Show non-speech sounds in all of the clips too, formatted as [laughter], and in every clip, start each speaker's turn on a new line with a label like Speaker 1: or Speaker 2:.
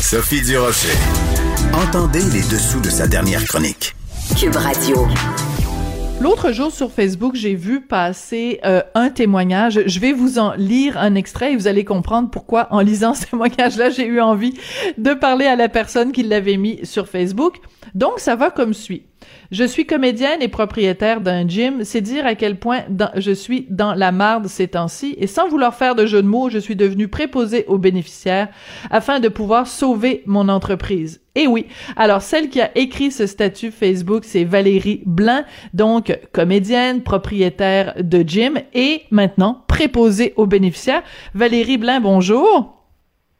Speaker 1: Sophie Durocher. Entendez les dessous de sa dernière chronique.
Speaker 2: Cube Radio.
Speaker 3: L'autre jour sur Facebook, j'ai vu passer euh, un témoignage. Je vais vous en lire un extrait et vous allez comprendre pourquoi, en lisant ce témoignage-là, j'ai eu envie de parler à la personne qui l'avait mis sur Facebook. Donc, ça va comme suit. Je suis comédienne et propriétaire d'un gym. C'est dire à quel point je suis dans la marde ces temps-ci. Et sans vouloir faire de jeu de mots, je suis devenue préposée aux bénéficiaires afin de pouvoir sauver mon entreprise. Et oui. Alors, celle qui a écrit ce statut Facebook, c'est Valérie Blanc, donc comédienne, propriétaire de gym et maintenant préposée aux bénéficiaires. Valérie Blanc, bonjour.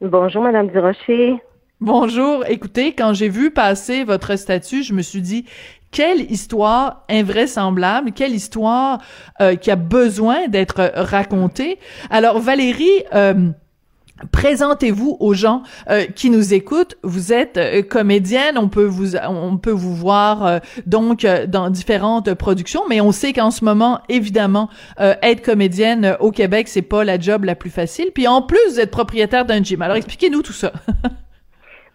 Speaker 4: Bonjour, Madame Durocher.
Speaker 3: Bonjour. Écoutez, quand j'ai vu passer votre statut, je me suis dit, quelle histoire invraisemblable, quelle histoire euh, qui a besoin d'être racontée. Alors Valérie, euh, Présentez-vous aux gens euh, qui nous écoutent. Vous êtes comédienne, on peut vous on peut vous voir donc dans différentes productions, mais on sait qu'en ce moment, évidemment, être comédienne au Québec, c'est pas la job la plus facile. Puis en plus, vous êtes propriétaire d'un gym. Alors expliquez-nous tout ça. [laughs]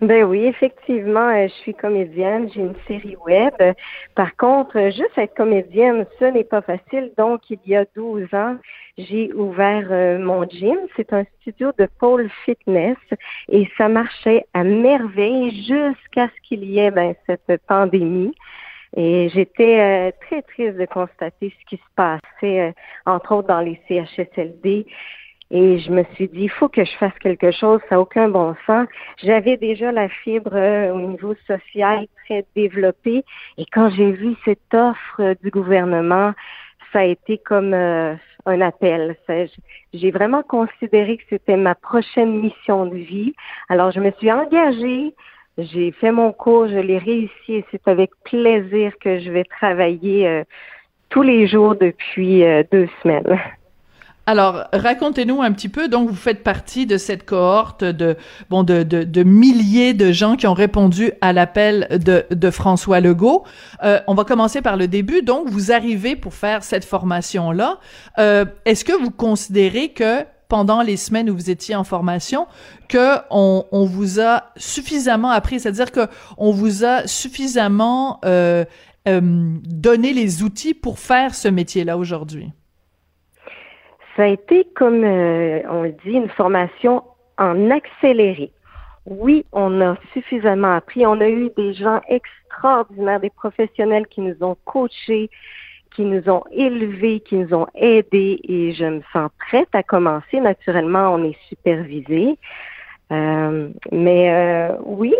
Speaker 4: Ben oui, effectivement, euh, je suis comédienne, j'ai une série web. Par contre, juste être comédienne, ce n'est pas facile. Donc, il y a 12 ans, j'ai ouvert euh, mon gym. C'est un studio de pôle fitness et ça marchait à merveille jusqu'à ce qu'il y ait ben, cette pandémie. Et j'étais euh, très triste de constater ce qui se passait, entre autres dans les CHSLD. Et je me suis dit, il faut que je fasse quelque chose, ça n'a aucun bon sens. J'avais déjà la fibre euh, au niveau social très développée. Et quand j'ai vu cette offre du gouvernement, ça a été comme euh, un appel. J'ai vraiment considéré que c'était ma prochaine mission de vie. Alors, je me suis engagée. J'ai fait mon cours, je l'ai réussi et c'est avec plaisir que je vais travailler euh, tous les jours depuis deux semaines. [laughs]
Speaker 3: Alors, racontez-nous un petit peu. Donc, vous faites partie de cette cohorte de bon de, de, de milliers de gens qui ont répondu à l'appel de, de François Legault. Euh, on va commencer par le début. Donc, vous arrivez pour faire cette formation-là. Euh, Est-ce que vous considérez que pendant les semaines où vous étiez en formation, que on, on vous a suffisamment appris, c'est-à-dire que on vous a suffisamment euh, euh donné les outils pour faire ce métier-là aujourd'hui?
Speaker 4: Ça a été, comme euh, on le dit, une formation en accéléré. Oui, on a suffisamment appris. On a eu des gens extraordinaires, des professionnels qui nous ont coachés, qui nous ont élevés, qui nous ont aidés et je me sens prête à commencer. Naturellement, on est supervisé. Euh, mais euh, oui,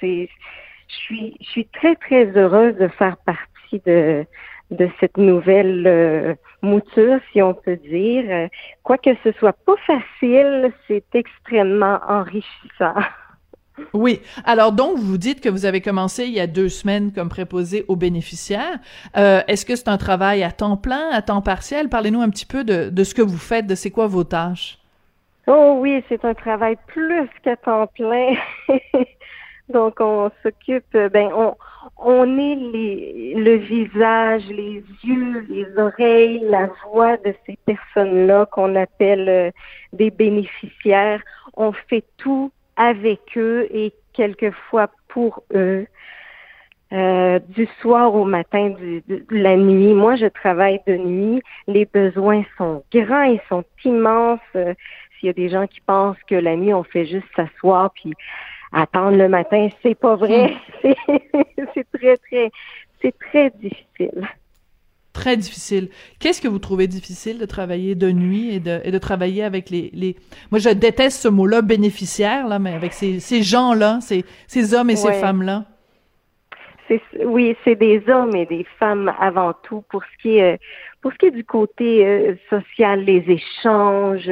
Speaker 4: c'est je suis je suis très très heureuse de faire partie de de cette nouvelle euh, mouture, si on peut dire. Quoique ce soit pas facile, c'est extrêmement enrichissant. [laughs]
Speaker 3: Oui. Alors donc, vous dites que vous avez commencé il y a deux semaines comme préposé aux bénéficiaires. Euh, Est-ce que c'est un travail à temps plein, à temps partiel? Parlez-nous un petit peu de, de ce que vous faites, de c'est quoi vos tâches?
Speaker 4: Oh oui, c'est un travail plus qu'à temps plein. [laughs] Donc, on s'occupe, ben, on, on est les, le visage, les yeux, les oreilles, la voix de ces personnes-là qu'on appelle euh, des bénéficiaires. On fait tout avec eux et quelquefois pour eux. Euh, du soir au matin, du, de la nuit. Moi, je travaille de nuit. Les besoins sont grands, ils sont immenses. Euh, s'il y a des gens qui pensent que la nuit, on fait juste s'asseoir puis attendre le matin, c'est pas vrai. Hmm. [laughs] c'est très, très, c'est très difficile.
Speaker 3: Très difficile. Qu'est-ce que vous trouvez difficile de travailler de nuit et de, et de travailler avec les, les... Moi, je déteste ce mot-là, bénéficiaire, là, mais avec ces, ces gens-là, ces, ces hommes et ces femmes-là.
Speaker 4: Oui, c'est des hommes et des femmes avant tout pour ce qui est pour ce qui est du côté euh, social, les échanges.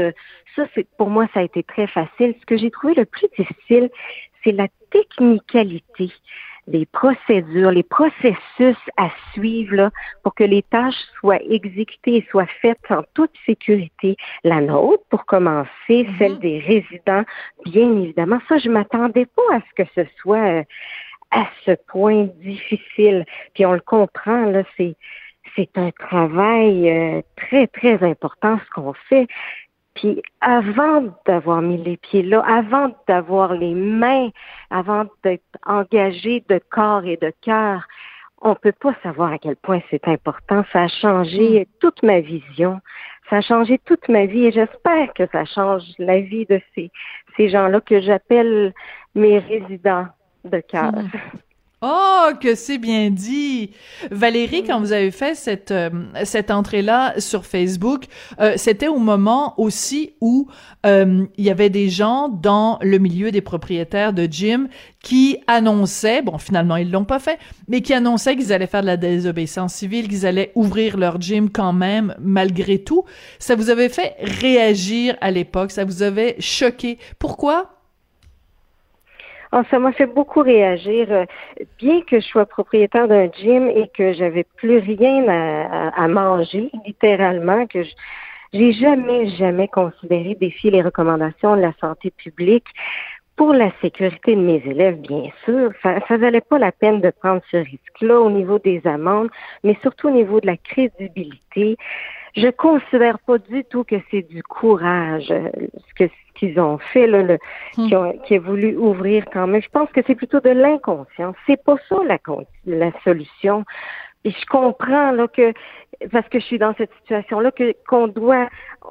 Speaker 4: Ça, c'est pour moi, ça a été très facile. Ce que j'ai trouvé le plus difficile, c'est la technicalité des procédures, les processus à suivre là, pour que les tâches soient exécutées et soient faites en toute sécurité. La nôtre, pour commencer, mm-hmm. celle des résidents, bien évidemment. Ça, je m'attendais pas à ce que ce soit euh, à ce point difficile. Puis on le comprend, là, c'est c'est un travail euh, très, très important ce qu'on fait Puis avant d'avoir mis les pieds là, avant d'avoir les mains, avant d'être engagé de corps et de cœur, on peut pas savoir à quel point c'est important. Ça a changé mm. toute ma vision. Ça a changé toute ma vie et j'espère que ça change la vie de ces, ces gens-là que j'appelle mes résidents de cœur. Mm.
Speaker 3: Oh, que c'est bien dit. Valérie, quand vous avez fait cette euh, cette entrée-là sur Facebook, euh, c'était au moment aussi où euh, il y avait des gens dans le milieu des propriétaires de gym qui annonçaient, bon finalement ils l'ont pas fait, mais qui annonçaient qu'ils allaient faire de la désobéissance civile, qu'ils allaient ouvrir leur gym quand même malgré tout. Ça vous avait fait réagir à l'époque, ça vous avait choqué. Pourquoi?
Speaker 4: Oh, ça m'a fait beaucoup réagir. Euh, bien que je sois propriétaire d'un gym et que j'avais plus rien à, manger, littéralement, que j'ai jamais, jamais considéré défier les recommandations de la santé publique pour la sécurité de mes élèves, bien sûr. Ça, ça valait pas la peine de prendre ce risque-là au niveau des amendes, mais surtout au niveau de la crédibilité. Je considère pas du tout que c'est du courage, euh, ce que qu'ils ont fait, là, le, hmm. qui, ont, qui a voulu ouvrir quand même. Je pense que c'est plutôt de l'inconscience. C'est pas ça la, la solution. Et je comprends là que parce que je suis dans cette situation-là que qu'on doit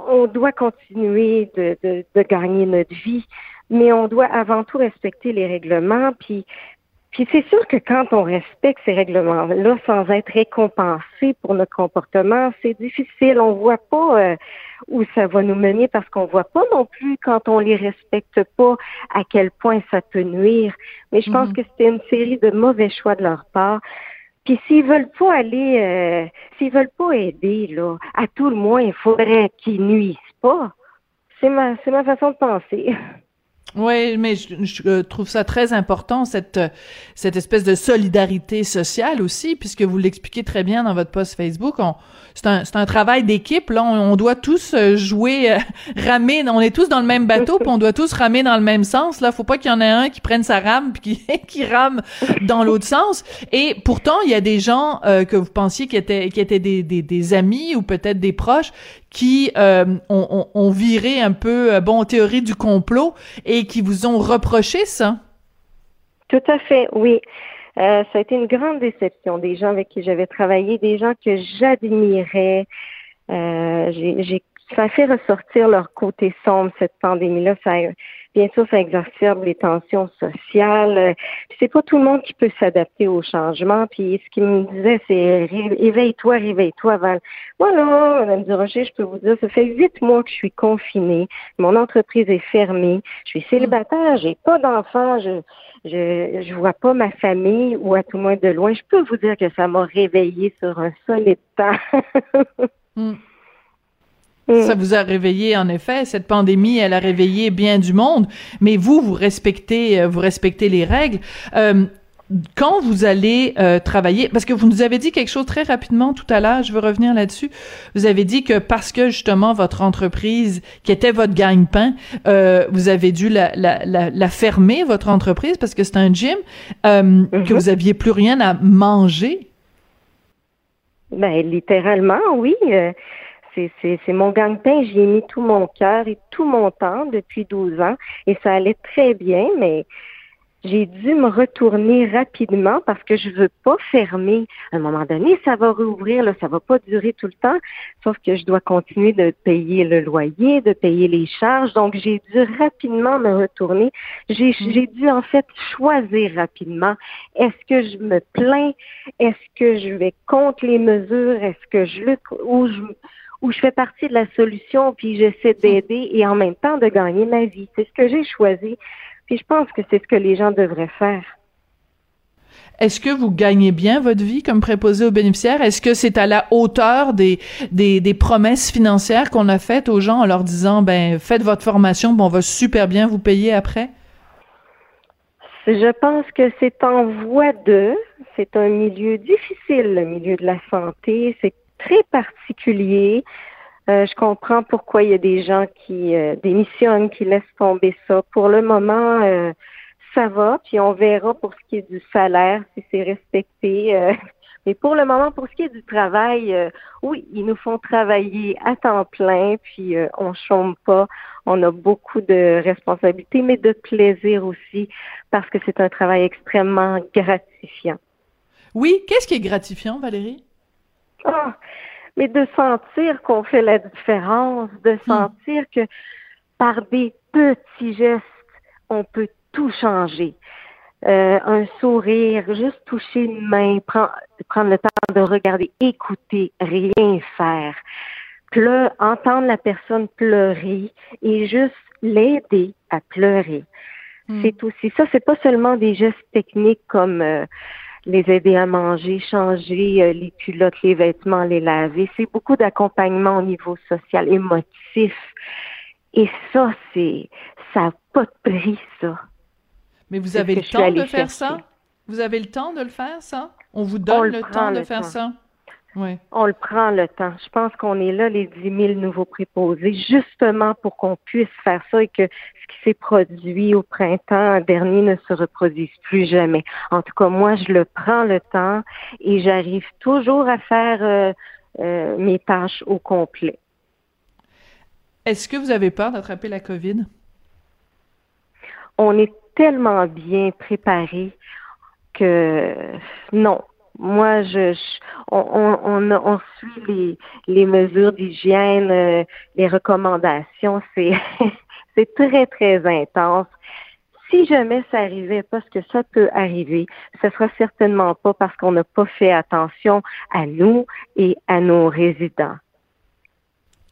Speaker 4: on doit continuer de, de, de gagner notre vie, mais on doit avant tout respecter les règlements. Puis puis c'est sûr que quand on respecte ces règlements-là sans être récompensé pour notre comportement, c'est difficile. On voit pas euh, où ça va nous mener parce qu'on voit pas non plus quand on les respecte pas à quel point ça peut nuire. Mais je pense mhm. que c'était une série de mauvais choix de leur part. Puis s'ils veulent pas aller, euh, s'ils veulent pas aider, là, à tout le moins, il faudrait qu'ils nuisent pas. C'est ma, c'est ma façon de penser. [laughs]
Speaker 3: Oui, mais je, trouve ça très important cette cette espèce de solidarité sociale aussi, puisque vous l'expliquez très bien dans votre post Facebook. C'est un c'est un travail d'équipe. Là, on, doit tous euh, jouer, euh, [laughs] ramer. On est tous dans le même bateau, puis on doit tous ramer dans le même sens. Là, faut pas qu'il y en ait un qui prenne sa rame puis qui [laughs] qui rame dans l'autre sens. Et pourtant, il y a des gens euh, que vous pensiez qui étaient qui étaient des des, amis ou peut-être des proches qui euh, ont, ont, viré un peu, euh, bon, théorie du complot et qui vous ont reproché ça?
Speaker 4: Tout à fait, oui. Euh, ça a été une grande déception des gens avec qui j'avais travaillé, des gens que j'admirais. Euh, j'ai, ça a fait ressortir leur côté sombre, cette pandémie-là. Ça bien sûr, ça exacerbe les tensions sociales. C'est pas tout le monde qui peut s'adapter au changement. Puis ce qu'il me disait, c'est éveille-toi, réveille-toi, Val. Voilà, Madame Durocher, je peux vous dire, ça fait huit mois que je suis confinée. Mon entreprise est fermée. Je suis célibataire, j'ai pas d'enfants, je, je, je vois pas ma famille ou à tout moins de loin. Je peux vous dire que ça m'a réveillée sur un solide temps. Hmm. [laughs]
Speaker 3: Mm. Ça vous a réveillé, en effet. Cette pandémie, elle a réveillé bien du monde. Mais vous, vous respectez, euh, vous respectez les règles. Euh, quand vous allez euh, travailler, parce que vous nous avez dit quelque chose très rapidement tout à l'heure, je veux revenir là-dessus. Vous avez dit que parce que justement votre entreprise, qui était votre gagne-pain, euh, vous avez dû la, la, la, fermer votre entreprise parce que c'est un gym, euh, mm-hmm. que vous aviez plus rien à manger.
Speaker 4: Ben littéralement, oui. C'est mon gagne-pain. J'y ai mis tout mon cœur et tout mon temps depuis 12 ans et ça allait très bien, mais j'ai dû me retourner rapidement parce que je veux pas fermer. À un moment donné, ça va rouvrir, là, ça va pas durer tout le temps, sauf que je dois continuer de payer le loyer, de payer les charges. Donc, j'ai dû rapidement me retourner. J'ai mm. dû en fait choisir rapidement. Est-ce que je me plains? Est-ce que je vais contre les mesures? Est-ce que je lutte ou je où je fais partie de la solution, puis j'essaie d'aider et en même temps de gagner ma vie. C'est ce que j'ai choisi. Puis je pense que c'est ce que les gens devraient faire.
Speaker 3: Est-ce que vous gagnez bien votre vie comme préposé aux bénéficiaires? Est-ce que c'est à la hauteur des, des, des promesses financières qu'on a faites aux gens en leur disant, ben, faites votre formation, bon, on va super bien vous payer après?
Speaker 4: Je pense que c'est en voie de. C'est un milieu difficile, le milieu de la santé. C'est très particulier. Euh, je comprends pourquoi il y a des gens qui euh, démissionnent, qui laissent tomber ça. Pour le moment, euh, ça va, puis on verra pour ce qui est du salaire, si c'est respecté. [laughs] Mais pour le moment, pour ce qui est du travail, oui, ils nous font travailler à temps plein, puis on chôme pas. On a beaucoup de responsabilités, mais de plaisir aussi, parce que c'est un travail extrêmement gratifiant.
Speaker 3: Oui, qu'est-ce qui est gratifiant, Valérie?
Speaker 4: Ah, mais de sentir qu'on fait la différence, de hmm. sentir que par des petits gestes, on peut tout changer. Euh, un sourire, juste toucher une main, prendre, prendre le temps de regarder, écouter, rien faire. Pleu, entendre la personne pleurer et juste l'aider à pleurer. Hmm. C'est aussi ça, c'est pas seulement des gestes techniques comme euh, les aider à manger, changer euh, les culottes, les vêtements, les laver. C'est beaucoup d'accompagnement au niveau social, émotif. Et ça, c'est ça n'a pas de prix, ça.
Speaker 3: Mais vous avez le temps de faire ça? Vous avez le temps de le faire, ça? On vous donne le, temps de faire ça?
Speaker 4: On le prend le temps. Je pense qu'on est là, les 10 000 nouveaux préposés, justement pour qu'on puisse faire ça et que ce qui s'est produit au printemps dernier ne se reproduise plus jamais. En tout cas, moi, je le prends le temps et j'arrive toujours à faire euh, euh, mes tâches au complet.
Speaker 3: Est-ce que vous avez peur d'attraper la COVID?
Speaker 4: On est tellement bien préparé que non, moi, je, on, on, on, suit les, les mesures d'hygiène, euh, les recommandations. C'est, [laughs] c'est très, très intense. Si jamais ça arrivait, parce que ça peut arriver, ce sera certainement pas parce qu'on n'a pas fait attention à nous et à nos résidents.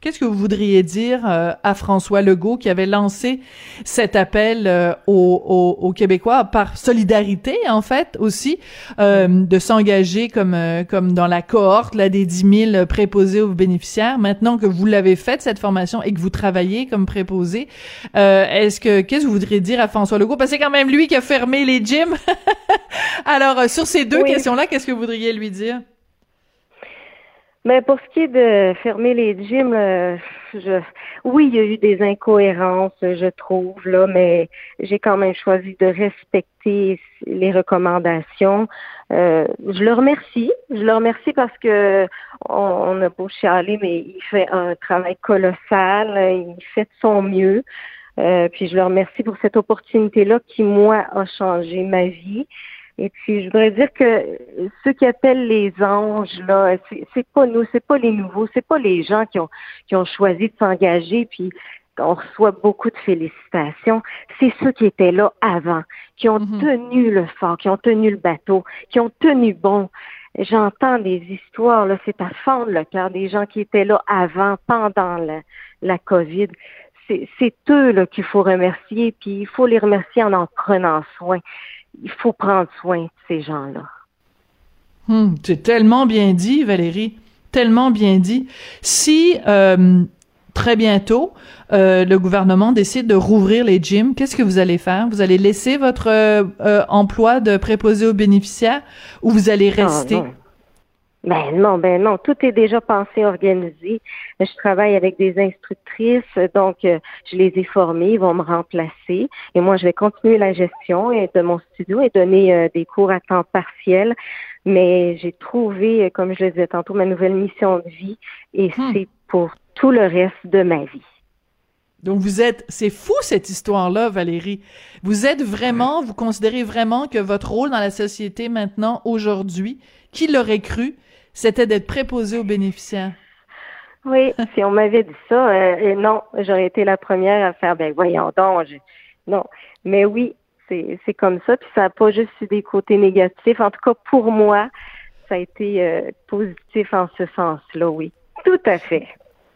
Speaker 3: Qu'est-ce que vous voudriez dire euh, à François Legault qui avait lancé cet appel euh, aux, Québécois par solidarité en fait aussi euh, de s'engager comme comme dans la cohorte là des 10 000 préposés aux bénéficiaires. Maintenant que vous l'avez fait cette formation et que vous travaillez comme préposé, est-ce que qu'est-ce que vous voudriez dire à François Legault? Parce que c'est quand même lui qui a fermé les gyms. [laughs] Alors sur ces deux questions là, qu'est-ce que vous voudriez lui dire?
Speaker 4: Mais pour ce qui est de fermer les gyms, euh, je, oui, il y a eu des incohérences, je trouve, là, mais j'ai quand même choisi de respecter les recommandations. Euh, je le remercie. Je le remercie parce que on, a beau chialer, mais il fait un travail colossal. Il fait de son mieux. Euh, puis je le remercie pour cette opportunité-là qui, moi, a changé ma vie. Et puis, je voudrais dire que ceux qui appellent les anges, là, c'est pas nous, c'est pas les nouveaux, c'est pas les gens qui ont, qui ont choisi de s'engager, puis on reçoit beaucoup de félicitations. C'est ceux qui étaient là avant, qui ont mhm. tenu le fort, qui ont tenu le bateau, qui ont tenu bon. J'entends des histoires, là, c'est à fond le cœur des gens qui étaient là avant, pendant la, la COVID. C'est eux là qu'il faut remercier, puis il faut les remercier en en prenant soin il faut prendre soin de ces gens-là.
Speaker 3: Hmm, c'est tellement bien dit, Valérie, tellement bien dit. Si euh, très bientôt euh, le gouvernement décide de rouvrir les gyms, qu'est-ce que vous allez faire? Vous allez laisser votre euh, emploi de préposé aux bénéficiaires ou vous allez ah, rester?
Speaker 4: Ben non, ben non, tout est déjà pensé, organisé. Je travaille avec des instructrices, donc euh, je les ai formées, ils vont me remplacer et moi je vais continuer la gestion de mon studio et donner euh, des cours à temps partiel. Mais j'ai trouvé, euh, comme je le disais tantôt, ma nouvelle mission de vie et hmm. c'est pour tout le reste de ma vie.
Speaker 3: Donc vous êtes, c'est fou cette histoire-là, Valérie. Vous êtes vraiment, vous considérez vraiment que votre rôle dans la société maintenant, aujourd'hui, qui l'aurait cru, c'était d'être préposé aux bénéficiaires?
Speaker 4: Oui, [laughs] si on m'avait dit ça, euh, non, j'aurais été la première à faire, ben voyons donc, non. Mais oui, c'est comme ça, puis ça n'a pas juste eu des côtés négatifs. En tout cas, pour moi, ça a été euh, positif en ce sens-là, oui. Tout à fait.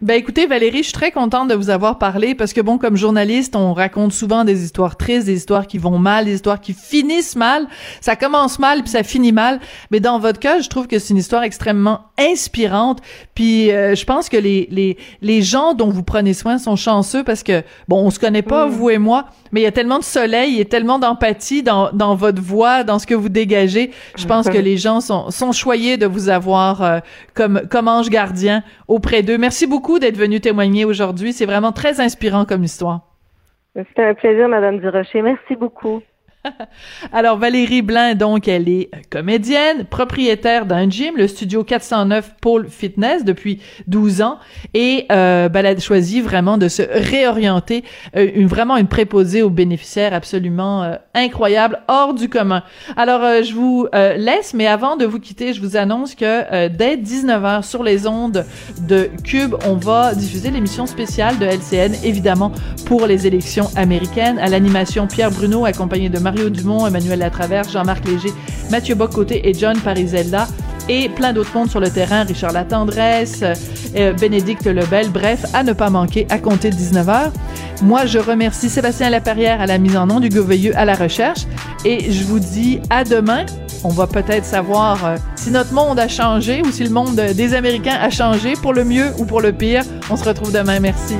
Speaker 3: Ben écoutez Valérie, je suis très contente de vous avoir parlé parce que bon comme journaliste, on raconte souvent des histoires tristes, des histoires qui vont mal, des histoires qui finissent mal. Ça commence mal puis ça finit mal, mais dans votre cas, je trouve que c'est une histoire extrêmement inspirante. Puis euh, je pense que les les les gens dont vous prenez soin sont chanceux parce que bon, on se connaît pas vous et moi, mais il y a tellement de soleil et tellement d'empathie dans dans votre voix, dans ce que vous dégagez. Je pense que les gens sont sont choyés de vous avoir euh, comme comme ange gardien auprès d'eux. Merci beaucoup d'être venu témoigner aujourd'hui. C'est vraiment très inspirant comme histoire.
Speaker 4: C'était un plaisir, Madame Durocher. Merci beaucoup. [laughs]
Speaker 3: Alors Valérie Blin, donc, elle est comédienne, propriétaire d'un gym, le studio 409 Pôle Fitness depuis 12 ans, et euh, ben, elle a choisi vraiment de se réorienter, euh, vraiment une préposée aux bénéficiaires absolument euh, incroyable, hors du commun. Alors euh, je vous laisse, mais avant de vous quitter, je vous annonce que dès 19h sur les ondes de Cube, on va diffuser l'émission spéciale de LCN, évidemment pour les élections américaines, à l'animation Pierre Bruno accompagné de Mario Dumont, Emmanuel Latraverse, Jean-Marc Léger, Mathieu Bocoté et John Parisella et plein d'autres mondes sur le terrain, Richard Latendresse, euh, Bénédicte Lebel, bref, à ne pas manquer à compter de 19h. Moi, je remercie Sébastien Laperrière à la mise en nom, du Veilleux à la recherche, et je vous dis à demain. On va peut-être savoir euh, si notre monde a changé ou si le monde des Américains a changé pour le mieux ou pour le pire. On se retrouve demain. Merci.